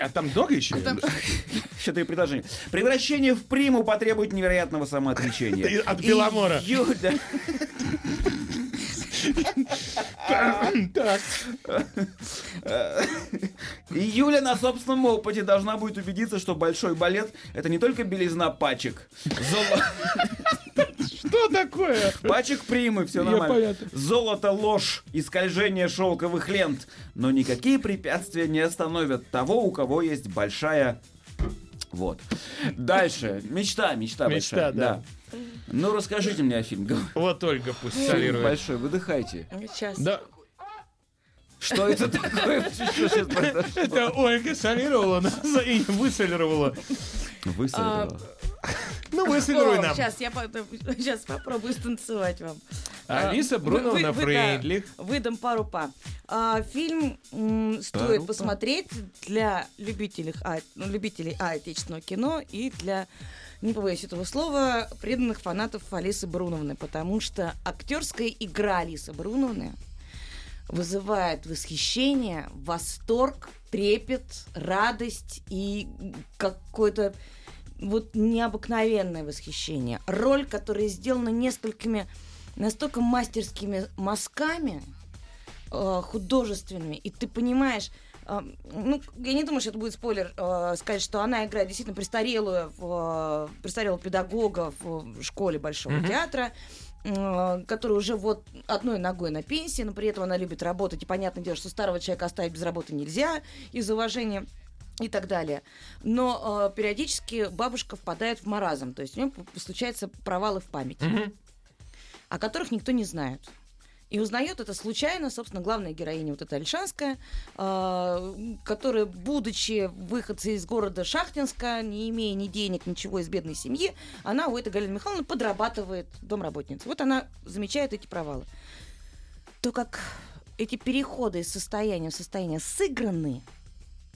А там много еще? Еще три предложения. Превращение в приму потребует невероятного самоотречения. От Беломора. Юля- Так. И Юля на собственном опыте должна будет убедиться, что большой балет это не только белизна пачек. Золо- Что такое? Пачек примы, все нормально. Золото, ложь и скольжение шелковых лент. Но никакие препятствия не остановят того, у кого есть большая... Вот. Дальше. Мечта, мечта, Мечта, большая. да. Ну, расскажите мне о фильме. Вот Ольга пусть солирует. большой, выдыхайте. Сейчас. Да, Что это такое? Это Ольга солировала нас и высолировала. Высадила. Высолируй нам. Сейчас я сейчас попробую станцевать вам. Алиса А, Бруновна вы- вы- да, Фрейдлих. Выдам пару па. А, Фильм стоит посмотреть для любителей, а, ну, любителей а, отечественного кино и для, не побоюсь этого слова, преданных фанатов Алисы Бруновны, потому что актерская игра Алисы Бруновны вызывает восхищение, восторг, трепет, радость и какое-то вот необыкновенное восхищение. Роль, которая сделана несколькими настолько мастерскими мазками э, художественными, и ты понимаешь, э, ну, я не думаю, что это будет спойлер э, сказать, что она играет действительно престарелую, в, э, престарелого педагога в школе Большого Мгм. театра, э, который уже вот одной ногой на пенсии, но при этом она любит работать, и понятное дело, что старого человека оставить без работы нельзя из уважения и так далее. Но э, периодически бабушка впадает в маразм, то есть у нее случаются провалы в памяти, Мгм. о которых никто не знает. И узнает это случайно, собственно, главная героиня вот эта Альшанская, э, которая, будучи выходцей из города Шахтинска, не имея ни денег, ничего из бедной семьи, она у этой Галины Михайловны подрабатывает домработницей. Вот она замечает эти провалы. То, как эти переходы из состояния в состояние сыграны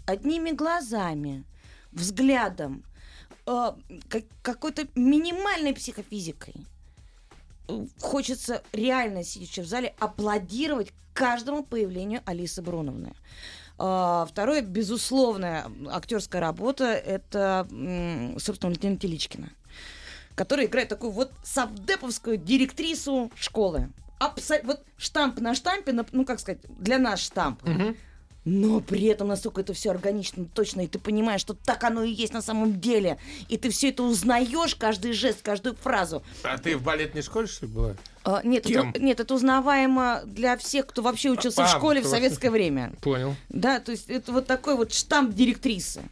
одними глазами, взглядом, э, как- какой-то минимальной психофизикой. Хочется реально, сидячи в зале, аплодировать каждому появлению Алисы Бруновны. А, Второе, безусловная актерская работа, это, собственно, Валентина Теличкина, которая играет такую вот савдеповскую директрису школы. Абсо- Вот штамп на штампе, на- ну, как сказать, для нас штамп. Мгм. Но при этом настолько это все органично, точно, и ты понимаешь, что так оно и есть на самом деле. И ты все это узнаешь, каждый жест, каждую фразу. А ты в балетной школе, что ли, была? А, нет, Кем? это, нет, это узнаваемо для всех, кто вообще учился А, в школе в советское время. Понял. Да, то есть это вот такой вот штамп директрисы.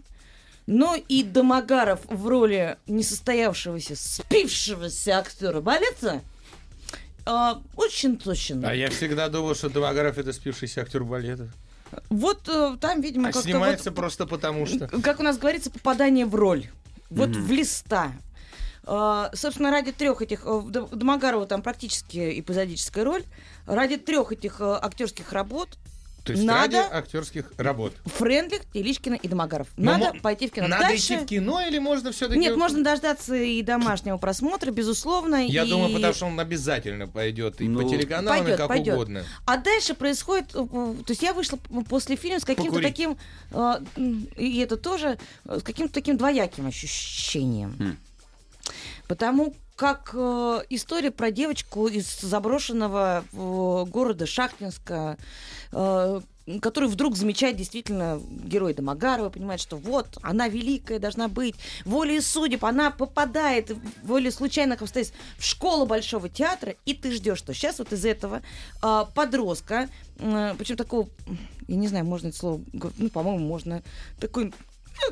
Но и Домогаров в роли несостоявшегося, спившегося актера балета а, очень точен. А я всегда думал, что Домогаров это спившийся актер балета. Вот э, там, видимо, А как-то снимается вот, просто потому, что... как у нас говорится, попадание в роль. Вот в листа. А, собственно, ради трех этих... э, в Д- Домогарова там практически эпизодическая роль. Ради трех этих э, актерских работ То есть Надо- ради актерских работ. Френдлих, Теличкина и Домогаров. Но Надо мо- пойти в кино. Надо Дальше... идти в кино или можно все-таки... Нет, можно дождаться и домашнего просмотра, безусловно. Я и- думаю, потому что он обязательно пойдет и Ну, по телеканалам, и Пойдет, как пойдет. угодно. А дальше происходит, э, э, то есть я вышла после фильма с каким-то Покурить. таким, э, и это тоже, э, с каким-то таким двояким ощущением. Хм. Потому как э, история про девочку из заброшенного э, города Шахтинска, э, который вдруг замечает действительно герой Домогарова, понимает, что вот, она великая должна быть, волей судеб, она попадает волей случайных обстоятельств в школу Большого театра, и ты ждешь, что сейчас вот из этого э, подростка, э, причем такого, я не знаю, можно это слово, ну, по-моему, можно, такой,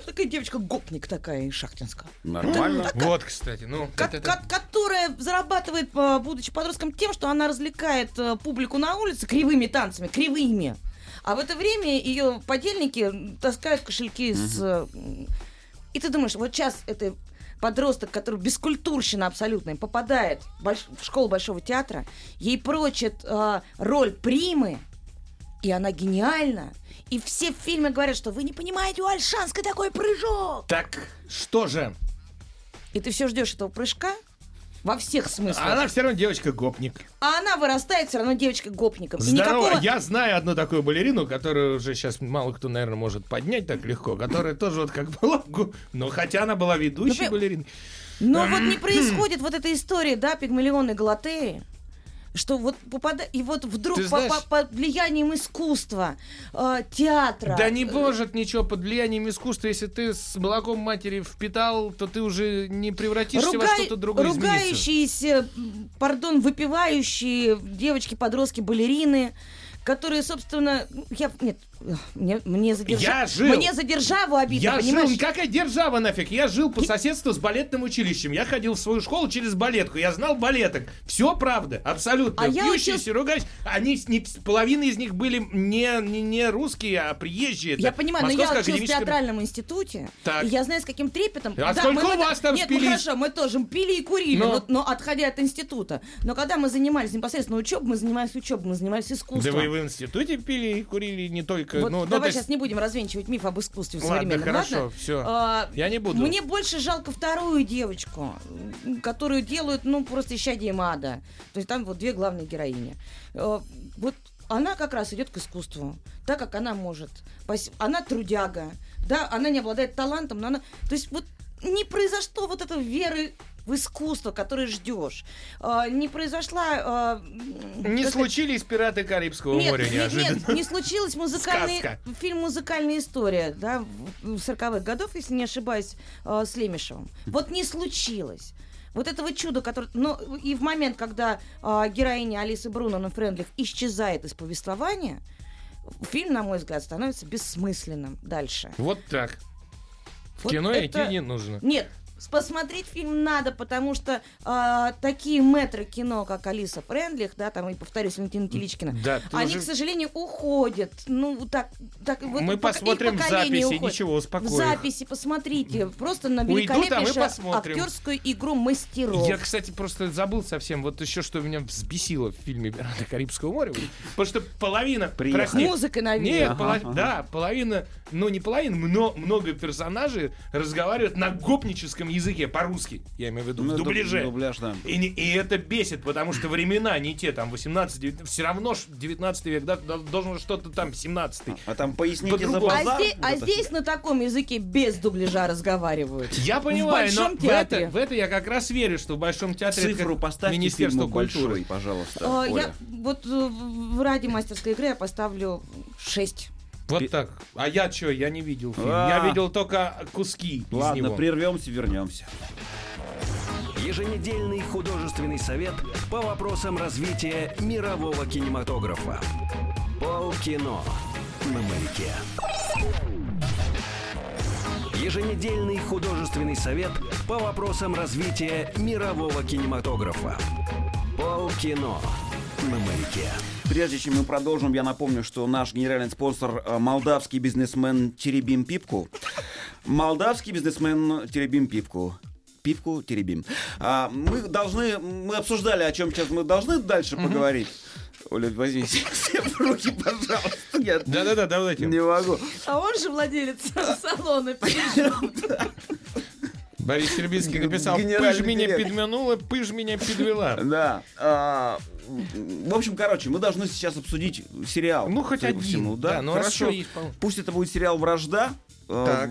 такая девочка гопник такая из Шахтинска. Нормально. Вот, кстати, ну... Ко- это- ко- которая зарабатывает, э, будучи подростком, тем, что она развлекает э, публику на улице кривыми танцами, кривыми. А в это время ее подельники таскают кошельки с... э, И ты думаешь, вот сейчас это подросток, который бескультурщина абсолютная, попадает в, больш- в школу Большого театра, ей прочат э, роль примы, и она гениальна. И все в фильме говорят, что вы не понимаете, у Альшанской такой прыжок. Так, что же? И ты все ждешь этого прыжка во всех смыслах. Она все равно девочка-гопник. А она вырастает все равно девочкой-гопником. И Здорово. никакого... Я знаю одну такую балерину, которую уже сейчас мало кто, наверное, может поднять так легко, которая тоже вот как была, но хотя она была ведущей Ну, балериной. Но вот не происходит вот эта история, да, пигмалионной Галатеи, что вот попадает... И вот вдруг Ты знаешь- по- под влиянием искусства, э, театра... Да не может ничего под влиянием искусства, если ты с молоком матери впитал, то ты уже не превратишься во Ругай- что-то другое. ругающиеся, м, пардон, выпивающие девочки-подростки, балерины, которые, собственно, я нет, мне, мне за держа- Я жил. мне за державу обидно, Я понимаешь? жил, какая держава нафиг? Я жил по соседству с балетным училищем. Я ходил в свою школу через балетку. Я знал балеток. Все правда, абсолютно. А я Пьющиеся, ругающиеся. Они, с- не, половина из них были не, не, не русские, а приезжие. Это Я понимаю, но я Московская училась в академическая- театральном институте, Так. и я знаю, с каким трепетом... А Да, сколько мы- у вас там Нет, ну спились? хорошо, мы тоже пили и курили, Но- но... Но, отходя от института. Но когда мы занимались непосредственно учебой, мы занимались учебой, мы занимались Да искусством. вы в институте пили и курили не только... Вот ну, ну, давай есть- сейчас не будем развенчивать миф об искусстве Ладно, современном, хорошо, ладно? всё. А, Я не буду. Мне больше жалко вторую девочку, которую делают, ну, просто исчадием ада. То есть там вот две главные героини. А, Вот она как раз идет к искусству, так как она может. Она трудяга, да, она не обладает талантом, но она... То есть вот не произошло вот это веры в искусство, которое ждешь. А, не произошла... а, Не сказать, случились пираты Карибского нет, моря неожиданно. нет, не случилось музыкальный Сказка. фильм «Музыкальная история», да, в 40-х годов, если не ошибаюсь, э, с Лемешевым. Вот не случилось. Вот этого чуда, которое... Но и в момент, когда э, героиня Алисы Брунон Френдлих исчезает из повествования, фильм, на мой взгляд, становится бессмысленным дальше. Вот так. В Вот кино это- идти не нужно. Нет, посмотреть фильм надо, потому что а, такие метры кино, как Алиса Френдлих, да, там и повторюсь, Валентина Теличкина, Да, они, уже- к сожалению, уходят. Ну, так, так вот Мы пока- посмотрим записи, уходит. ничего, В записи посмотрите, просто на а великолепнейшую посмотрим. актерскую игру мастеров. Я, кстати, просто забыл совсем вот еще, что меня взбесило в фильме «Пираты Карибского моря». Потому что половина... Прости, Музыка, наверное. Нет, Ага, пола- ага. да, половина, ну не половина, но, много персонажей разговаривают на гопническом языке, по-русски, я имею в виду, Ну, в дуб- дубляже. дубляж, да. И, не- и это бесит, потому что времена не те, там 18 все равно ж 19 век, да, дол- должен что-то там 17 А там поясните за. А, базар. здесь, а вот это здесь на таком языке без дубляжа разговаривают. Я понимаю, но Большом в это, в это я как раз верю, что в Большом театре Цифру поставьте Министерство культуры. большой, пожалуйста, А, я вот э, в- ради мастерской игры я поставлю 6. Вот так. А я что, я не видел фильм. А. Я видел только куски из Ладно, него. прервемся, вернемся. Еженедельный художественный совет по вопросам развития мирового кинематографа. Полкино на маяке. Еженедельный художественный совет по вопросам развития мирового кинематографа. Полкино на маяке. Прежде чем мы продолжим, я напомню, что наш генеральный спонсор э, молдавский бизнесмен Теребим Пипку. Молдавский бизнесмен Теребим Пипку. Пипку Теребим. А, мы должны, мы обсуждали, о чем сейчас мы должны дальше поговорить. Оля, возьми себе в руки, пожалуйста. Я Да-да-да, давайте. не могу. А он же владелец салона. Борис Сербинский написал, пыж меня подмянула, пыж меня подвела. Да. а, в общем, короче, мы должны сейчас обсудить сериал. Ну, хоть один. всему, да? Да, ну, а Хорошо. Пусть это будет сериал «Вражда». э, Так.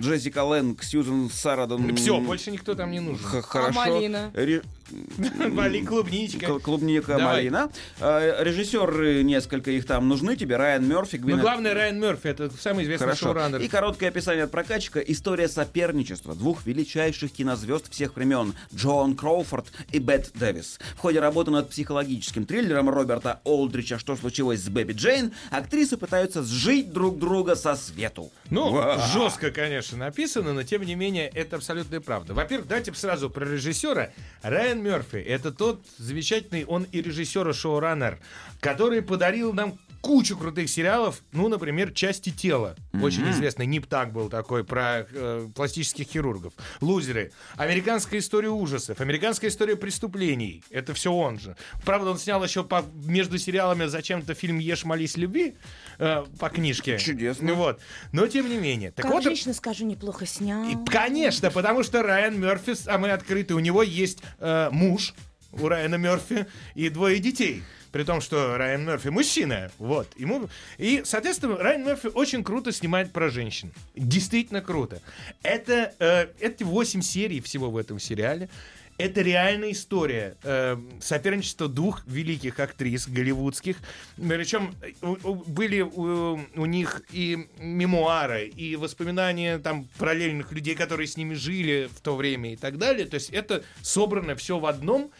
Джессика Лэнг, Сьюзен Сарадон. Все, больше никто там не нужен. Х- Хорошо. малина? Ре- Вали клубничка. Клубника Давай. малина. Э, Режиссеры несколько их там нужны тебе. Райан Мерфи, Но Гвинет главное, Райан Мерфи, это самый известный Хорошо. шоураннер. И короткое описание от прокатчика. История соперничества двух величайших кинозвезд всех времен. Джон Кроуфорд и Бет Дэвис. В ходе работы над психологическим триллером Роберта Олдрича «Что случилось с Бэби Джейн?» актрисы пытаются сжить друг друга со свету. Ну, Ва. жестко, конечно, написано, но тем не менее это абсолютная правда. Во-первых, давайте сразу про режиссера. Райан Мерфи — это тот замечательный, он и режиссер, и шоураннер, который подарил нам кучу крутых сериалов, ну, например, «Части тела». Очень известный. Нип Так был такой про э, пластических хирургов. «Лузеры». «Американская история ужасов». «Американская история преступлений». Это все он же. Правда, он снял еще по- между сериалами зачем-то фильм «Ешь, молись, люби» э, по книжке. Чудесно. Вот. Но тем не менее. Так Как вот, женщина, скажу, неплохо снял. и, конечно, потому что Райан Мерфи, самый открытый, у него есть э, муж у Райана Мерфи и двое детей. При том, что Райан Мерфи мужчина. Вот. Ему... И, соответственно, Райан Мерфи очень круто снимает про женщин. Действительно круто. Это, э, это 8 серий всего в этом сериале. Это реальная история э, соперничества двух великих актрис голливудских. Причем э, у- у- были у, у них и мемуары, и воспоминания там параллельных людей, которые с ними жили в то время и так далее. То есть это собрано все в одном.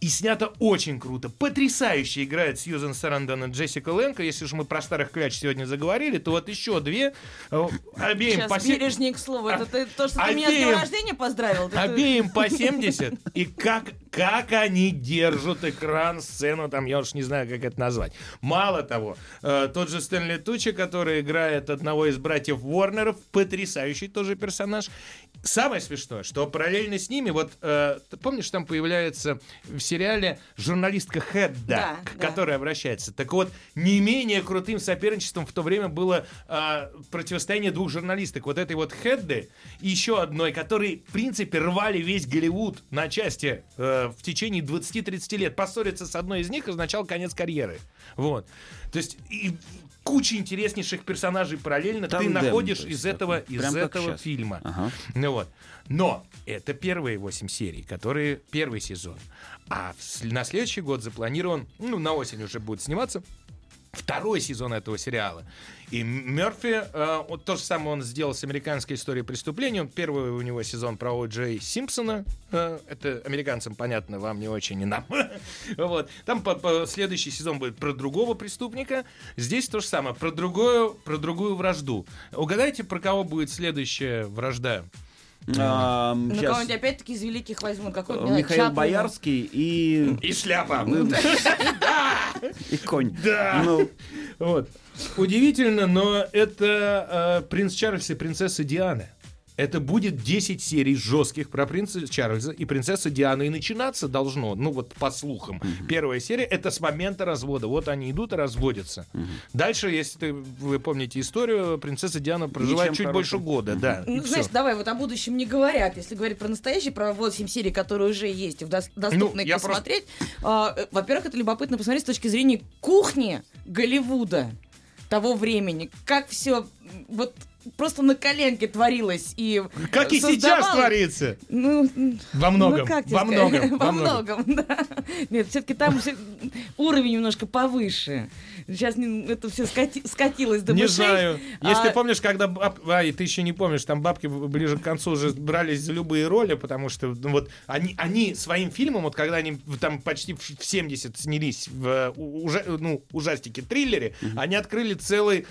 И снято очень круто. Потрясающе играет Сьюзен Сарандон и Джессика Лэнка. Если уж мы про старых кляч сегодня заговорили, то вот еще две. э, Обеим Сейчас по се- бережнее к слову. Это ты- то, что ты меня с Обеим- днем рождения поздравил. это- Обеим по 70. И как, как они держат экран, сцену, там, я уж не знаю, как это назвать. Мало того, э, тот же Стэнли Тучи, который играет одного из братьев Уорнеров, потрясающий тоже персонаж. Самое смешное, что параллельно с ними, вот, э, помнишь, там появляется в сериале журналистка Хедда, Да, к да. которой обращается. Так вот, не менее крутым соперничеством в то время было а, противостояние двух журналисток. Вот этой вот Хедды и еще одной, которые, в принципе, рвали весь Голливуд на части э, в течение 20-30 лет. Поссориться с одной из них означал конец карьеры. Вот. То есть и куча интереснейших персонажей параллельно ты Тандем, находишь из этого, такой. из Прям этого фильма. Ага. Ну вот. Но это первые 8 серий, которые первый сезон. А на следующий год запланирован, ну, на осень уже будет сниматься, второй сезон этого сериала. И Мерфи, э, вот то же самое он сделал с американской историей преступления. Первый у него сезон про О. Джей Симпсона. Э, это американцам понятно, вам не очень, и нам. вот. Там по- по- следующий сезон будет про другого преступника. Здесь то же самое, про, другую, про другую вражду. Угадайте, про кого будет следующая вражда? А, Ну, кого-нибудь опять-таки из великих возьмут. Какой Михаил Боярский и, И шляпа. и конь. Да. Ну, Вот. Удивительно, но это э, принц Чарльз и принцесса Диана. Это будет 10 серий жестких про принца Чарльза и принцессу Диану. И начинаться должно, ну вот по слухам. Первая серия это с момента развода. Вот они идут и разводятся. Дальше, если ты, вы помните историю, принцесса Диана проживает Ничем чуть больше хорошим. года. Да, Ну, знаешь, давай, вот о будущем не говорят. Если говорить про настоящий, про 8 серий, которые уже есть, в дос- доступно их я просто- посмотреть. а, э, во-первых, это любопытно посмотреть с точки зрения кухни Голливуда того времени. Как все вот просто на коленке творилось и Как и сейчас творится. Ну, м, Во многом, ну, как тебе во сказать? многом, во во многом. многом, да. Нет, все-таки там всё- уровень немножко повыше. Сейчас не- это все скатилось до Не мышей. знаю. Если А, ты помнишь, когда... баб- Ай, ты еще не помнишь, там бабки ближе к концу уже брались за любые роли, потому что ну, вот они, они своим фильмом, вот когда они там почти в в 70 снялись в э, ужа- ну, ужастике-триллере, они открыли целый...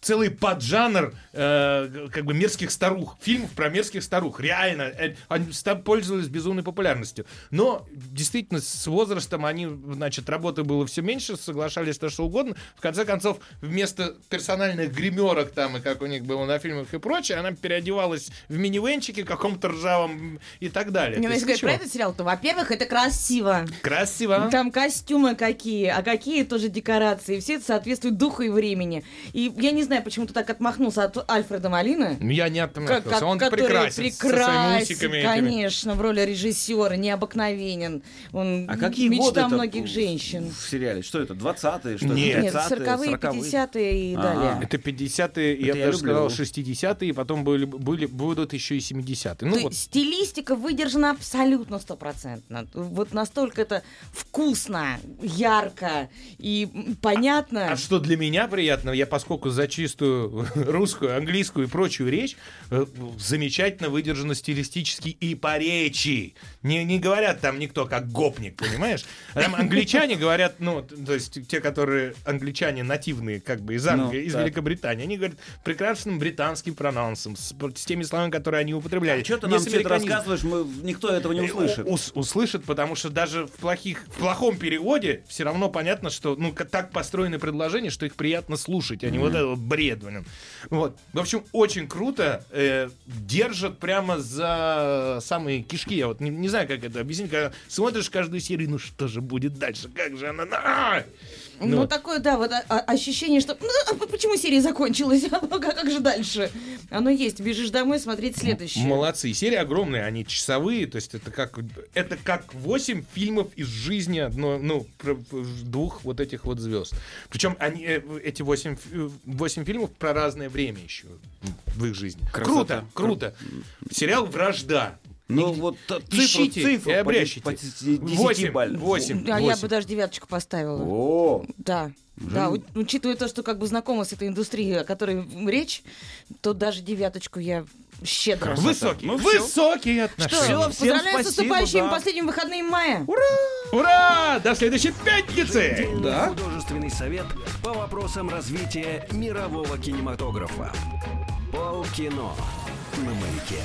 целый поджанр э, как бы мерзких старух, фильмов про мерзких старух. Реально, э, они пользовались безумной популярностью. Но действительно с возрастом они, значит, работы было все меньше, соглашались на что угодно. В конце концов, вместо персональных гримерок там, и как у них было на фильмах и прочее, она переодевалась в минивенчике каком-то ржавом и так далее. Ну, если говорить про этот сериал, то, во-первых, это красиво. Красиво. Там костюмы какие, а какие тоже декорации. Все это соответствует духу и времени. И я не знаю, почему ты так отмахнулся от Альфреда Малина. Ну, Я не Как, оттолкнулся. как- Он который прекрасен. со своими прекрасен, конечно, в роли режиссера, необыкновенен. Он а какие мечта годы это многих женщин. в сериале? Что это, 20-е? Что Нет. Нет, 30-е, 40-е, 40-е? 50-е и Ага. далее. Это 50-е, я я даже сказал люблю. 60-е, и потом были, были, будут еще и 70-е. Ну вот, стилистика выдержана абсолютно стопроцентно. Вот настолько это вкусно, ярко и понятно. А что для меня приятно, я поскольку за чистую русскую, английскую и прочую речь, э, замечательно выдержано стилистически и по речи. Не, не говорят там никто как гопник, понимаешь? А Там англичане говорят, ну, то есть те, которые англичане нативные, как бы из Англии, Ну, из так. Великобритании, они говорят прекрасным британским прононсом, с, с теми словами, которые они употребляли. Что ты нам все это рассказываешь, мы, никто этого не Э, услышит. у- ус- услышит, потому что даже в, плохих, в плохом переводе все равно понятно, что ну так построены предложения, что их приятно слушать, а не вот этот вот бред. блин. Вот. В общем, очень круто. э, держат прямо за самые кишки. Я вот не, не знаю, как это объяснить. Когда смотришь каждую серию, ну что же будет дальше? Как же она... А! Ну, Ну. такое, да, вот а- а- ощущение, что ну, а почему серия закончилась, а ну, как, же дальше? Оно есть, бежишь домой смотреть следующее. Молодцы. Серии огромные, они часовые, то есть это как это как 8 фильмов из жизни одно, ну, двух вот этих вот звезд. Причем они, э, эти 8, 8 фильмов про разное время еще в их жизни. Красота. Круто, круто. Сериал «Вражда». Ну вот цифру, Ищите цифру и по обрящите. по десяти- 8, десятибаль. 8, А я бы даже девяточку поставила. О, Да. Да, у- учитывая то, что как бы знакома с этой индустрией, о которой речь, то даже девяточку я щедро. Высокий, Ну высокие Что, отношения. Всё, всем поздравляю с спасибо, наступающими да. последними выходными мая. Ура! До следующей пятницы! Отдельный художественный совет по вопросам развития мирового кинематографа. Полкино на маяке.